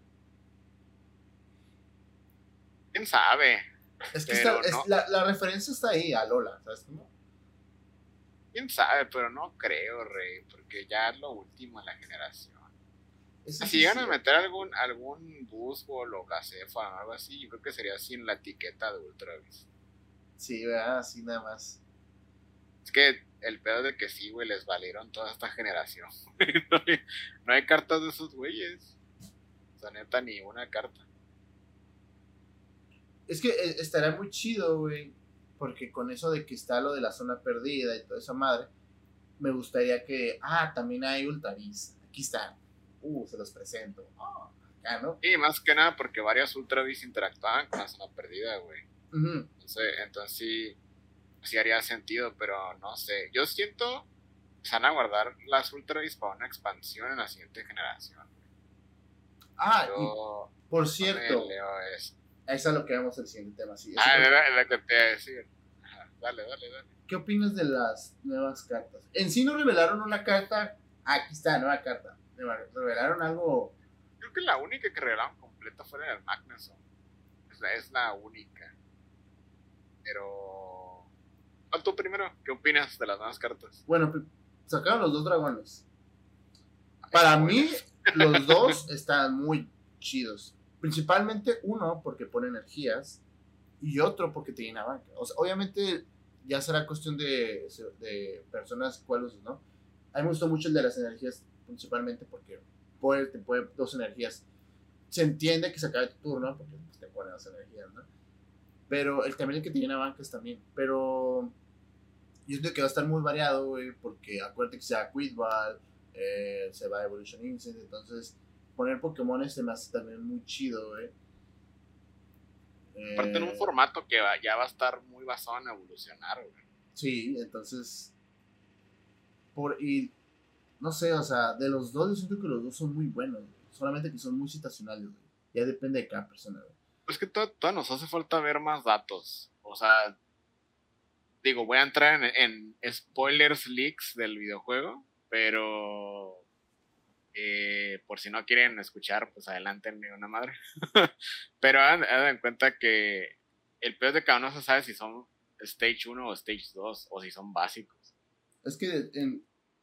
¿Quién sabe? Es que la, la, referencia está ahí, a Lola, ¿sabes cómo? ¿Quién sabe? Pero no creo, Rey, porque ya es lo último en la generación si llegan a meter algún, algún Busbol o Gacefa o algo así, yo creo que sería sin la etiqueta de Ultravis. Sí, ¿verdad? Así nada más. Es que el pedo de que sí, güey, les valieron toda esta generación. no, hay, cartas de esos güeyes. O sea, neta, ni una carta. Es que eh, estaría muy chido, güey. Porque con eso de que está lo de la zona perdida y toda esa madre, me gustaría que. Ah, también hay Ultravis. Aquí está uh, se los presento. Oh, acá, ¿no? Y más que nada porque varias Ultravis interactuaban con la zona perdida, güey. entonces, entonces sí, sí haría sentido, pero no sé. Yo siento se van a guardar las Ultravis para una expansión en la siguiente generación. Ah, y por cierto, eso. Es lo que vemos el siguiente tema. Sí, ah, es lo que te iba a decir. dale, dale, dale. ¿Qué opinas de las nuevas cartas? En sí no revelaron una carta. Aquí está, nueva carta revelaron algo. Creo que la única que revelaron completa fue del Magnuson. Es la, es la única. Pero. tú primero, ¿qué opinas de las nuevas cartas? Bueno, sacaron los dos dragones. Para mí, los dos están muy chidos. Principalmente uno porque pone energías y otro porque te llena banca. obviamente ya será cuestión de, de personas cuáles, ¿no? A mí me gustó mucho el de las energías principalmente porque puede, te puede dos energías. Se entiende que se acabe tu turno porque pues, te ponen las energías, ¿no? Pero el también el que te llena bancas también. Pero yo creo que va a estar muy variado, güey, porque acuérdate que sea Quidball, eh, se va Evolution Instinct, entonces poner Pokémon se me hace también muy chido, güey. Aparte en un eh, formato que ya va a estar muy basado en evolucionar, güey. Sí, entonces. Por, y no sé, o sea, de los dos, yo siento que los dos son muy buenos, solamente que son muy situacionales, güey. Ya depende de cada persona, güey. Es que todavía nos hace falta ver más datos. O sea, digo, voy a entrar en, spoilers leaks del videojuego, pero eh, por si no quieren escuchar, pues adelántenme una madre. pero hagan, en cuenta que el peor de cada uno se sabe si son Stage 1 o Stage 2 o si son básicos. Es que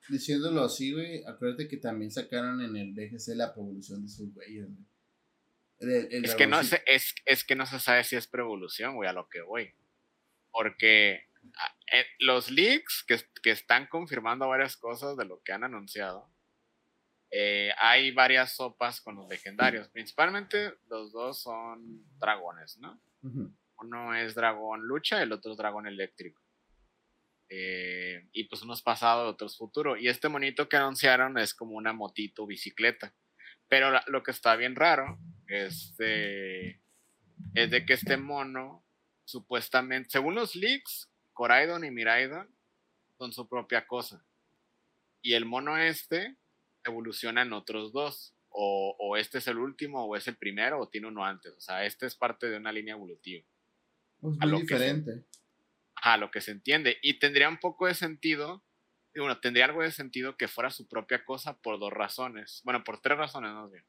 diciéndolo así, güey, acuérdate que también sacaron en el BGC la evolución de sus güeyes, es, que no es, es que no se sabe si es pre-evolución, güey, a lo que voy. Porque Ah, eh, los leaks que, están confirmando varias cosas de lo que han anunciado, eh, hay varias sopas con los legendarios. Principalmente los dos son dragones, ¿no? Uno es dragón lucha, el otro es dragón eléctrico. Eh, y pues uno es pasado, otro es futuro. Y este monito que anunciaron es como una motito bicicleta. Pero lo que está bien raro es de, es de que este mono, supuestamente, según los leaks, Coraidon y Miraidon son su propia cosa. Y el mono este evoluciona en otros dos. O, este es el último, o es el primero, o tiene uno antes. O sea, este es parte de una línea evolutiva. Es muy diferente. a lo que se entiende. Y tendría un poco de sentido. Bueno, tendría algo de sentido que fuera su propia cosa por dos razones. Bueno, por tres razones más bien.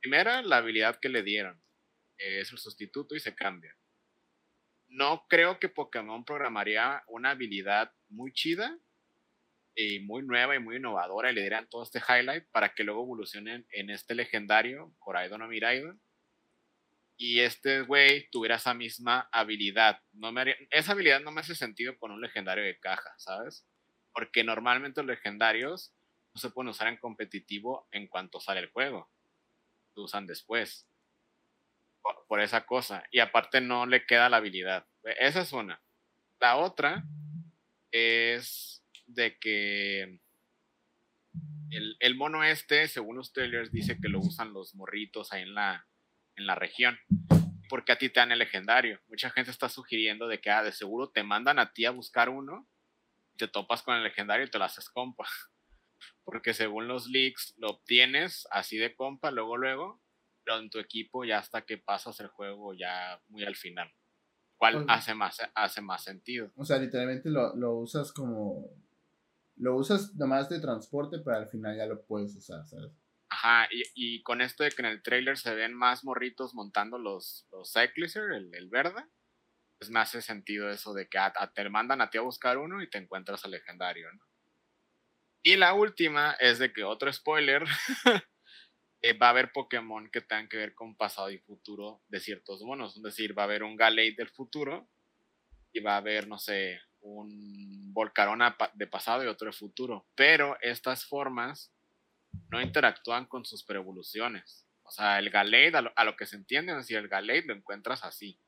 Primera, la habilidad que le dieron. es el sustituto y se cambia no creo que Pokémon programaría una habilidad muy chida y muy nueva y muy innovadora y le dieran todo este highlight para que luego evolucionen en este legendario, Coraidon o Miraidon. Y este güey tuviera esa misma habilidad. No me esa habilidad no me hace sentido con un legendario de caja, ¿sabes? Porque normalmente los legendarios no se pueden usar en competitivo en cuanto sale el juego. Se usan después por, esa cosa. Y aparte no le queda la habilidad. Esa es una. La otra es de que el, mono este, según los trailers, dice que lo usan los morritos ahí en la, en la región. Porque a ti te dan el legendario. Mucha gente está sugiriendo de que ah, de seguro te mandan a ti a buscar uno, te topas con el legendario y te lo haces compa. Porque según los leaks lo obtienes así de compa, luego, luego, pero en tu equipo ya hasta que pasas el juego ya muy al final. ¿Cuál hace, más, hace más sentido? O sea, literalmente lo, lo, usas como... Lo usas nomás de transporte, pero al final ya lo puedes usar, ¿sabes? Ajá, y, y con esto de que en el trailer se ven más morritos montando los, los Cyclizer, el, el verde, pues me hace sentido eso de que te mandan a ti a buscar uno y te encuentras al legendario, ¿no? Y la última es de que otro spoiler Eh, va a haber Pokémon que tengan que ver con pasado y futuro de ciertos monos. Es decir, va a haber un Galate del futuro y va a haber, no sé, un Volcarona de pasado y otro de futuro. Pero estas formas no interactúan con sus preevoluciones. O sea, el Galate, a lo, que se entiende, es decir, el Galate lo encuentras así.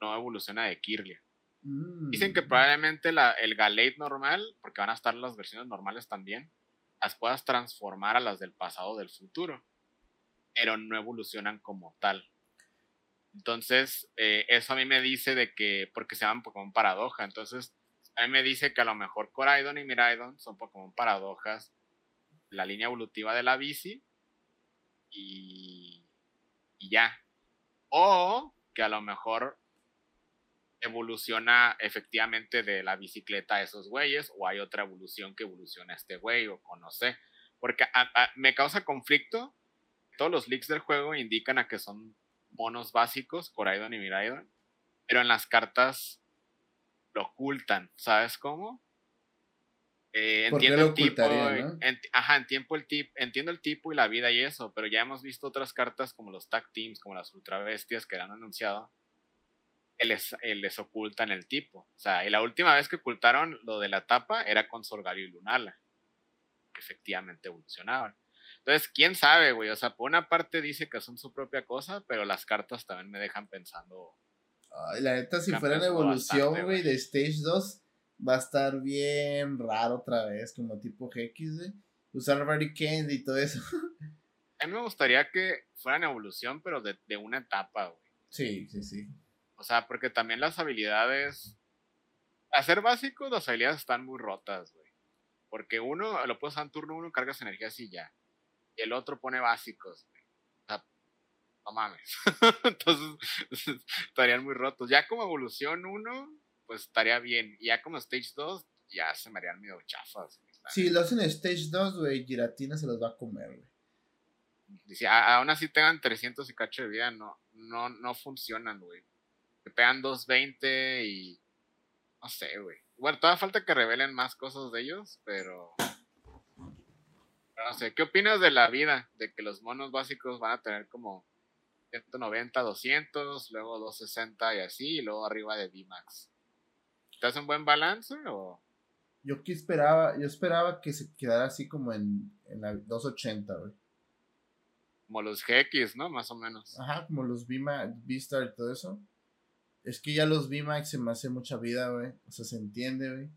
No evoluciona de Kirlia. Dicen que mm. probablemente la, el Galate normal, porque van a estar las versiones normales también, las puedas transformar a las del pasado o del futuro, pero no evolucionan como tal. Entonces, eh, eso a mí me dice de que, porque se llaman Pokémon paradoja, entonces a mí me dice que a lo mejor Coraidon y Miraidon son Pokémon paradojas, la línea evolutiva de la bici, y, y ya. O que a lo mejor evoluciona efectivamente de la bicicleta a esos güeyes o hay otra evolución que evoluciona este güey o, no sé. Porque me causa conflicto. Todos los leaks del juego indican a que son monos básicos, Coraidon y Miraidon, pero en las cartas lo ocultan, ¿sabes cómo? Eh, entiendo el tipo, ajá, entiendo el, tip, entiendo el tipo y la vida y eso, pero ya hemos visto otras cartas como los tag teams, como las ultra bestias que han anunciado, les, les ocultan el tipo. O sea, y la última vez que ocultaron lo de la tapa era con Sorgario y Lunala, que efectivamente evolucionaban. Entonces, quién sabe, güey. O sea, por una parte dice que son su propia cosa, pero las cartas también me dejan pensando. Ay, la neta, si fuera una evolución, güey, de Stage 2, va a estar bien raro otra vez, como tipo GX, güey. Usar Candy y todo eso. A mí me gustaría que fueran evolución, pero de, de una etapa, güey. Sí, sí, sí. O sea, porque también las habilidades. Hacer básicos, las habilidades están muy rotas, güey. Porque uno lo puedes usar en turno uno, cargas energía así ya. Y el otro pone básicos. O sea, no mames. Entonces, estarían muy rotos. Ya como evolución uno, pues estaría bien. Y ya como stage 2, ya se me harían medio chafas. Si lo hacen en stage 2, güey, Giratina se los va a comer, güey. Dice, aún así tengan 300 y cacho de vida, no, no, no funcionan, güey. Te pegan 220 y. No sé, güey. Bueno, todavía falta que revelen más cosas de ellos, pero. No sé, ¿qué opinas de la vida? De que los monos básicos van a tener como 190, 200, luego 260 y así, y luego arriba de VMAX. ¿Te hace un buen balance o.? Yo que esperaba, yo esperaba que se quedara así como en, en la 280, güey. Como los GX, ¿no? Más o menos. Ajá, como los V-Star y todo eso. Es que ya los VMAX se me hace mucha vida, güey. O sea, se entiende, güey.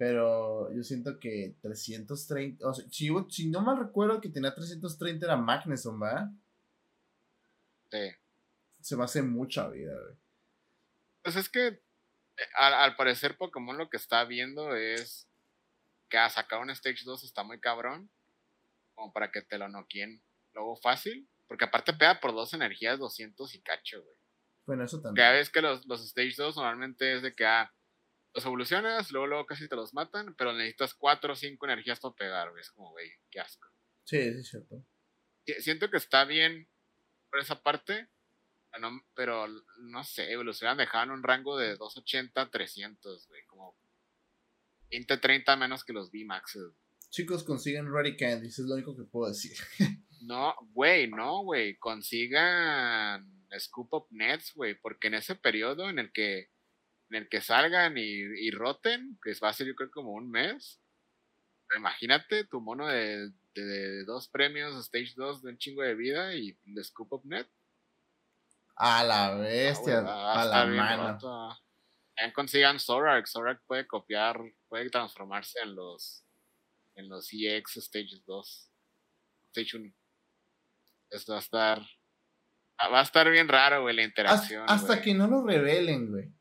Pero yo siento que 330. O sea, si, si no mal recuerdo que tenía 330 era Magneson, ¿verdad? Sí. Se me hace mucha vida, güey. Pues es que eh, al, parecer Pokémon lo que está viendo es que a sacar un Stage 2 está muy cabrón. Como para que te lo noquien luego fácil. Porque aparte pega por dos energías 200 y cacho, güey. Bueno, eso también. Ya ves que los, los Stage 2 normalmente es de que ah, los evolucionas, luego, luego casi te los matan, pero necesitas 4 o 5 energías para pegar, güey. Es como, güey, qué asco. Sí, es cierto. Siento que está bien por esa parte, pero no sé, evolucionan, dejaban un rango de 280 a 300, güey. Como 20, 30 menos que los V-Max. Chicos, consiguen Ready Candies, es lo único que puedo decir. no, güey, no, güey. Consigan Scoop Up Nets, güey, porque en ese periodo en el que en el que salgan y, y roten, que va a ser yo creo como un mes, imagínate tu mono de, de, dos premios, Stage 2 de un chingo de vida y de Scoop Up Net. A la bestia, a la mano. También consigan Zorak, Zorak puede copiar, puede transformarse en los en los EX Stage 2, Stage 1. Esto va a estar Ah, va a estar bien raro, güey, la interacción. Hasta, que no lo revelen, güey.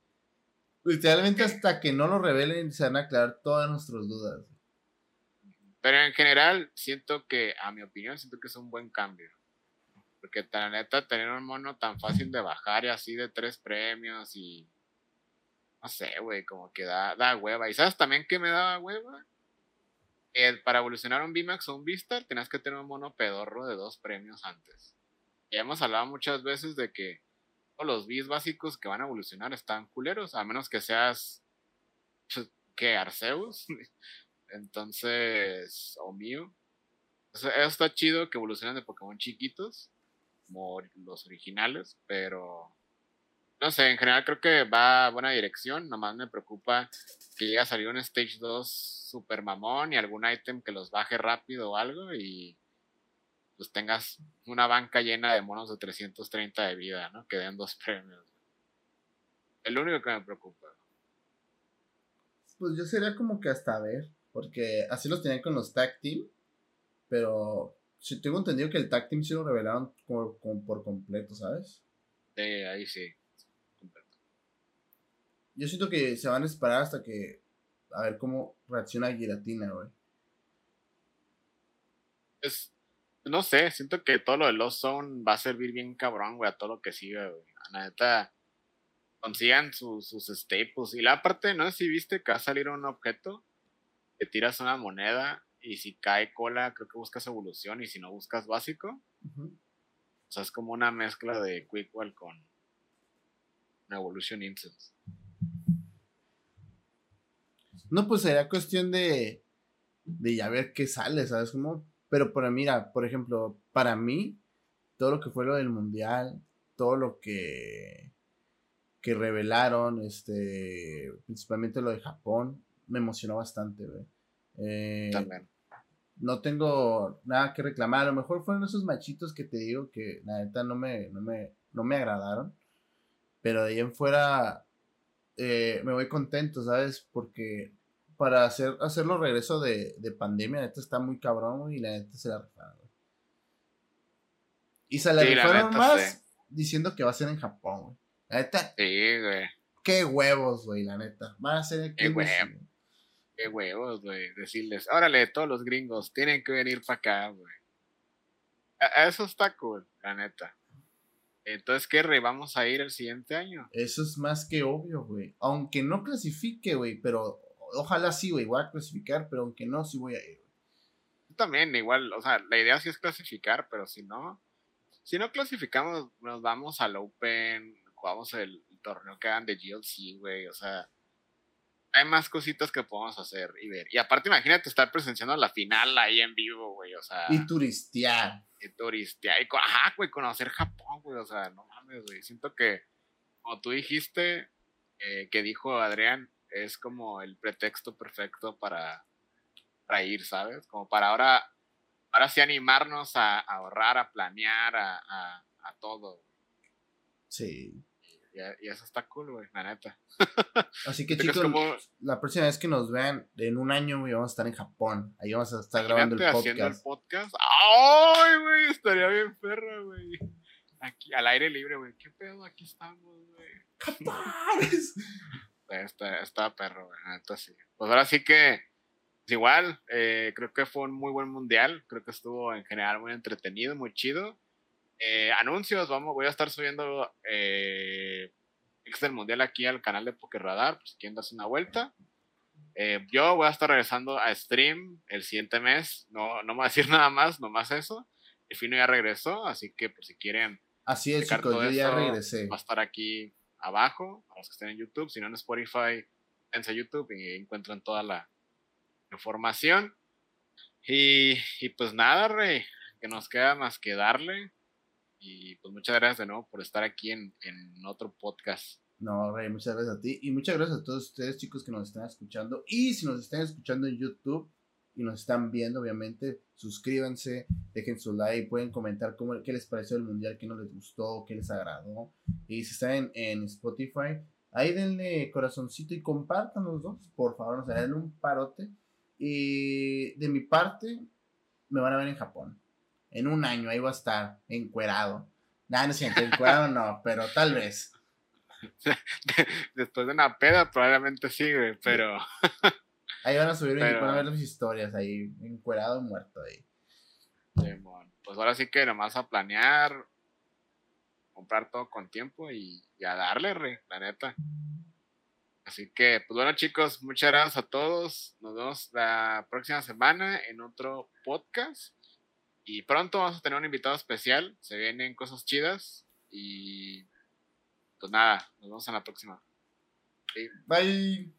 Literalmente hasta que no lo revelen se van a aclarar todas nuestras dudas. Pero en general, siento que, a mi opinión, siento que es un buen cambio. Porque la neta, tener un mono tan fácil de bajar y así de tres premios y. No sé, güey, como que da, da hueva. ¿Y sabes también que me daba hueva? para evolucionar un VMAX o un Vistar, tenías que tener un mono pedorro de dos premios antes ya hemos hablado muchas veces de que los bis básicos que van a evolucionar están culeros, a menos que seas pues, que Arceus. Entonces, o mío. Eso, está chido que evolucionen de Pokémon chiquitos, como los originales, pero no sé, en general creo que va a buena dirección. Nomás me preocupa que llegue a salir un Stage 2 super mamón y algún ítem que los baje rápido o algo y pues tengas una banca llena de monos de 330 de vida, ¿no? Que den dos premios. Es lo único que me preocupa. Pues yo sería como que hasta ver, porque así los tenían con los tag team, pero si tengo entendido que el tag team sí lo revelaron por, por completo, ¿sabes? Sí, ahí sí. Yo siento que se van a esperar hasta que a ver cómo reacciona Giratina, güey. Es, no sé, siento que todo lo de Lost Zone va a servir bien cabrón, güey, a todo lo que siga, güey. La neta, consigan sus staples. Y la parte, no sé si viste que va a salir un objeto, que tiras una moneda y si cae cola, creo que buscas evolución y si no buscas básico. O sea, es como una mezcla de Quickwell con Evolution Incense. No, pues sería cuestión de, de ya ver qué sale, ¿sabes? Como pero para mira, por ejemplo, para mí, todo lo que fue lo del mundial, todo lo que, que revelaron, este, principalmente lo de Japón, me emocionó bastante, güey. Eh, También. No tengo nada que reclamar. A lo mejor fueron esos machitos que te digo que la neta no me, no me, no me agradaron. Pero de ahí en fuera, eh, me voy contento, ¿sabes? Porque para hacer, hacerlo regreso de, de pandemia, la neta está muy cabrón, y la neta se la rifaron, Y se la rifaron más diciendo que va a ser en Japón, güey. La neta. Sí, güey. Qué huevos, güey, la neta. Va a ser aquí. Qué huevos. Qué huevos, güey. Decirles, órale, todos los gringos tienen que venir para acá, güey. Eso está cool, la neta. Entonces, ¿qué re? ¿Vamos a ir el siguiente año? Eso es más que obvio, güey. Aunque no clasifique, güey, pero ojalá sí, güey, voy a clasificar, pero aunque no, sí voy a ir. Yo también, igual, o sea, la idea sí es clasificar, pero si no, si no clasificamos, nos vamos al Open, jugamos el, torneo que hagan de GLC, güey, o sea, hay más cositas que podemos hacer y ver. Y aparte, imagínate estar presenciando la final ahí en vivo, güey, o sea. Y turistear. Y turistear. Y, ajá, güey, conocer Japón, güey, o sea, no mames, güey. Siento que, como tú dijiste, eh, que dijo Adrián, es como el pretexto perfecto para, para ir, ¿sabes? Como para ahora, ahora sí animarnos a, ahorrar, a planear, a, a, a todo. Sí. Y, eso está cool, güey, la neta. Así que chicos, la próxima vez que nos vean, en un año, güey, vamos a estar en Japón. Ahí vamos a estar grabando el podcast. haciendo el podcast. ¡Ay, güey! Estaría bien perra, güey. Aquí, al aire libre, güey. ¿Qué pedo? Aquí estamos, güey. ¡Japón! está, está perro, güey, neta sí. Pues ahora sí que, pues igual, eh, creo que fue un muy buen mundial. Creo que estuvo en general muy entretenido, muy chido. Eh, anuncios, vamos, voy a estar subiendo eh, del Mundial aquí al canal de Poker Radar, pues quien darse una vuelta. Eh, yo voy a estar regresando a stream el siguiente mes, no, no me voy a decir nada más, nomás eso. El fino ya regresó, así que por si quieren. Así es, chicos, yo ya regresé. Va a estar aquí abajo, a los que estén en YouTube, si no en Spotify, en YouTube y encuentran toda la información. Y, y pues nada, Rey, que nos queda más que darle y pues muchas gracias de nuevo por estar aquí en, en otro podcast. No, Rey, muchas gracias a ti. Y muchas gracias a todos ustedes, chicos, que nos están escuchando. Y si nos están escuchando en YouTube y nos están viendo, obviamente, suscríbanse, dejen su like, pueden comentar cómo, qué les pareció el mundial, qué no les gustó, qué les agradó. Y si están en, en Spotify, ahí denle corazoncito y compartan los dos, por favor, nos den un parote. Y de mi parte, me van a ver en Japón en un año ahí va a estar encuerado. Nada, no siento, encuerado no, pero tal vez. Después de una peda probablemente sí, güey, pero... Ahí van a subir, van a ver las historias ahí, encuerado, muerto ahí. pues ahora sí que nomás a planear, comprar todo con tiempo y, y a darle, re, la neta. Así que, pues bueno chicos, muchas gracias a todos. Nos vemos la próxima semana en otro podcast. Y pronto vamos a tener un invitado especial. Se vienen cosas chidas. Y pues nada, nos vemos en la próxima. Bye.